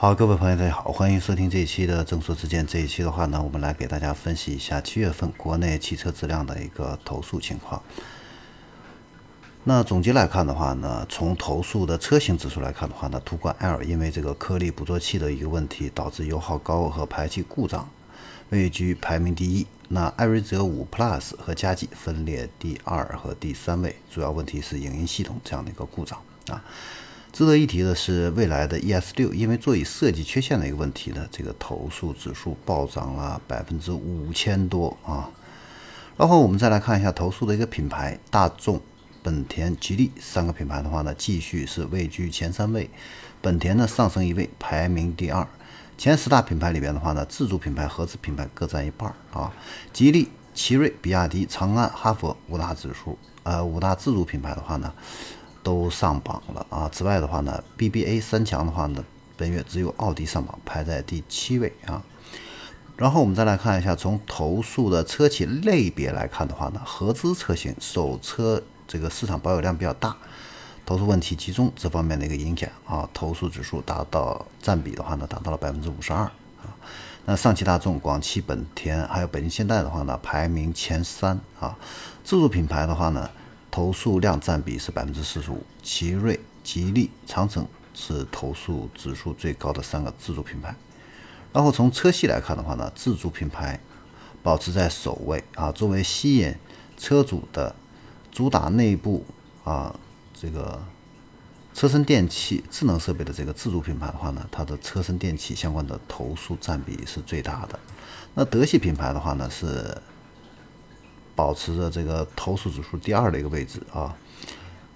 好，各位朋友，大家好，欢迎收听这一期的正说之间。这一期的话呢，我们来给大家分析一下七月份国内汽车质量的一个投诉情况。那总结来看的话呢，从投诉的车型指数来看的话呢，途观 L 因为这个颗粒捕捉器的一个问题，导致油耗高和排气故障，位居排名第一。那艾瑞泽五 Plus 和佳绩分列第二和第三位，主要问题是影音系统这样的一个故障啊。值得一提的是，未来的 ES 六因为座椅设计缺陷的一个问题呢，这个投诉指数暴涨了百分之五千多啊。然后我们再来看一下投诉的一个品牌，大众、本田、吉利三个品牌的话呢，继续是位居前三位。本田呢上升一位，排名第二。前十大品牌里边的话呢，自主品牌、合资品牌各占一半啊。吉利、奇瑞、比亚迪、长安、哈弗五大指数，呃，五大自主品牌的话呢。都上榜了啊！此外的话呢，BBA 三强的话呢，本月只有奥迪上榜，排在第七位啊。然后我们再来看一下，从投诉的车企类别来看的话呢，合资车型首车这个市场保有量比较大，投诉问题集中这方面的一个影响啊，投诉指数达到占比的话呢，达到了百分之五十二啊。那上汽大众、广汽本田还有北京现代的话呢，排名前三啊。自主品牌的话呢。投诉量占比是百分之四十五，奇瑞、吉利、长城是投诉指数最高的三个自主品牌。然后从车系来看的话呢，自主品牌保持在首位啊。作为吸引车主的主打内部啊这个车身电器智能设备的这个自主品牌的话呢，它的车身电器相关的投诉占比是最大的。那德系品牌的话呢是。保持着这个投诉指数第二的一个位置啊，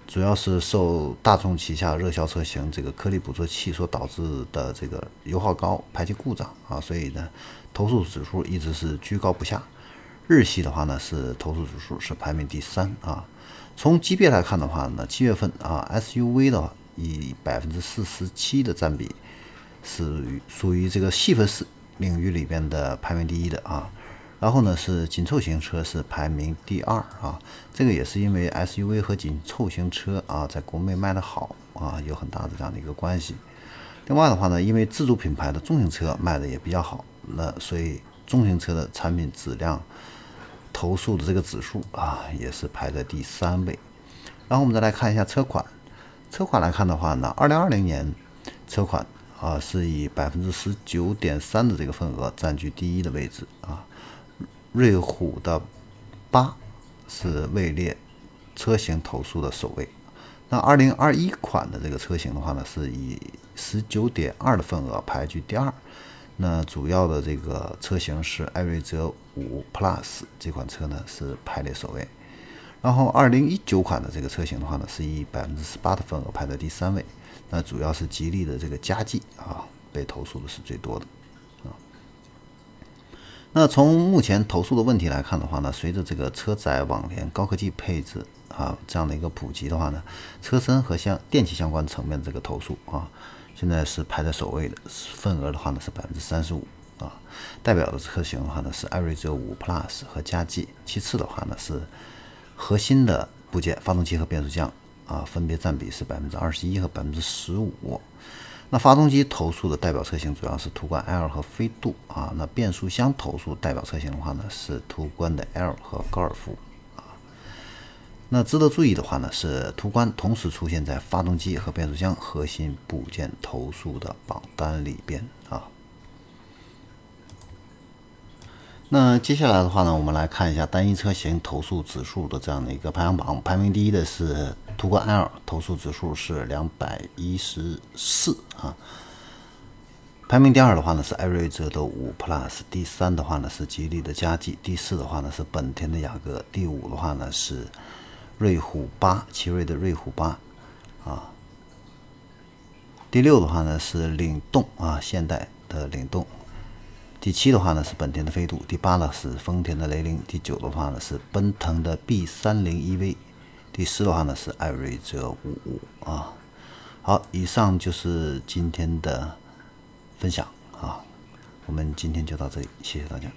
主要是受大众旗下热销车型这个颗粒捕捉器所导致的这个油耗高、排气故障啊，所以呢，投诉指数一直是居高不下。日系的话呢，是投诉指数是排名第三啊。从级别来看的话呢，七月份啊，SUV 的话以百分之四十七的占比是属于这个细分市领域里边的排名第一的啊。然后呢，是紧凑型车是排名第二啊，这个也是因为 SUV 和紧凑型车啊，在国内卖的好啊，有很大的这样的一个关系。另外的话呢，因为自主品牌的中型车卖的也比较好，那所以中型车的产品质量投诉的这个指数啊，也是排在第三位。然后我们再来看一下车款，车款来看的话呢，二零二零年车款啊，是以百分之十九点三的这个份额占据第一的位置啊。瑞虎的八是位列车型投诉的首位。那二零二一款的这个车型的话呢，是以十九点二的份额排居第二。那主要的这个车型是艾瑞泽五 Plus 这款车呢是排列首位。然后二零一九款的这个车型的话呢，是以百分之十八的份额排在第三位。那主要是吉利的这个嘉际啊被投诉的是最多的。那从目前投诉的问题来看的话呢，随着这个车载网联高科技配置啊这样的一个普及的话呢，车身和相电器相关层面这个投诉啊，现在是排在首位的，份额的话呢是百分之三十五啊。代表的车型的话呢是艾瑞泽五 Plus 和佳绩，其次的话呢是核心的部件，发动机和变速箱啊，分别占比是百分之二十一和百分之十五。那发动机投诉的代表车型主要是途观 L 和飞度啊。那变速箱投诉代表车型的话呢，是途观的 L 和高尔夫啊。那值得注意的话呢，是途观同时出现在发动机和变速箱核心部件投诉的榜单里边啊。那接下来的话呢，我们来看一下单一车型投诉指数的这样的一个排行榜，排名第一的是。途观 L 投诉指数是两百一十四啊，排名第二的话呢是艾瑞泽的五 Plus，第三的话呢是吉利的嘉际，第四的话呢是本田的雅阁，第五的话呢是瑞虎八，奇瑞的瑞虎八。啊，第六的话呢是领动啊，现代的领动，第七的话呢是本田的飞度，第八呢是丰田的雷凌，第九的话呢是奔腾的 B 三零 EV。第十的话呢是艾瑞泽五五啊，好，以上就是今天的分享啊，我们今天就到这里，谢谢大家。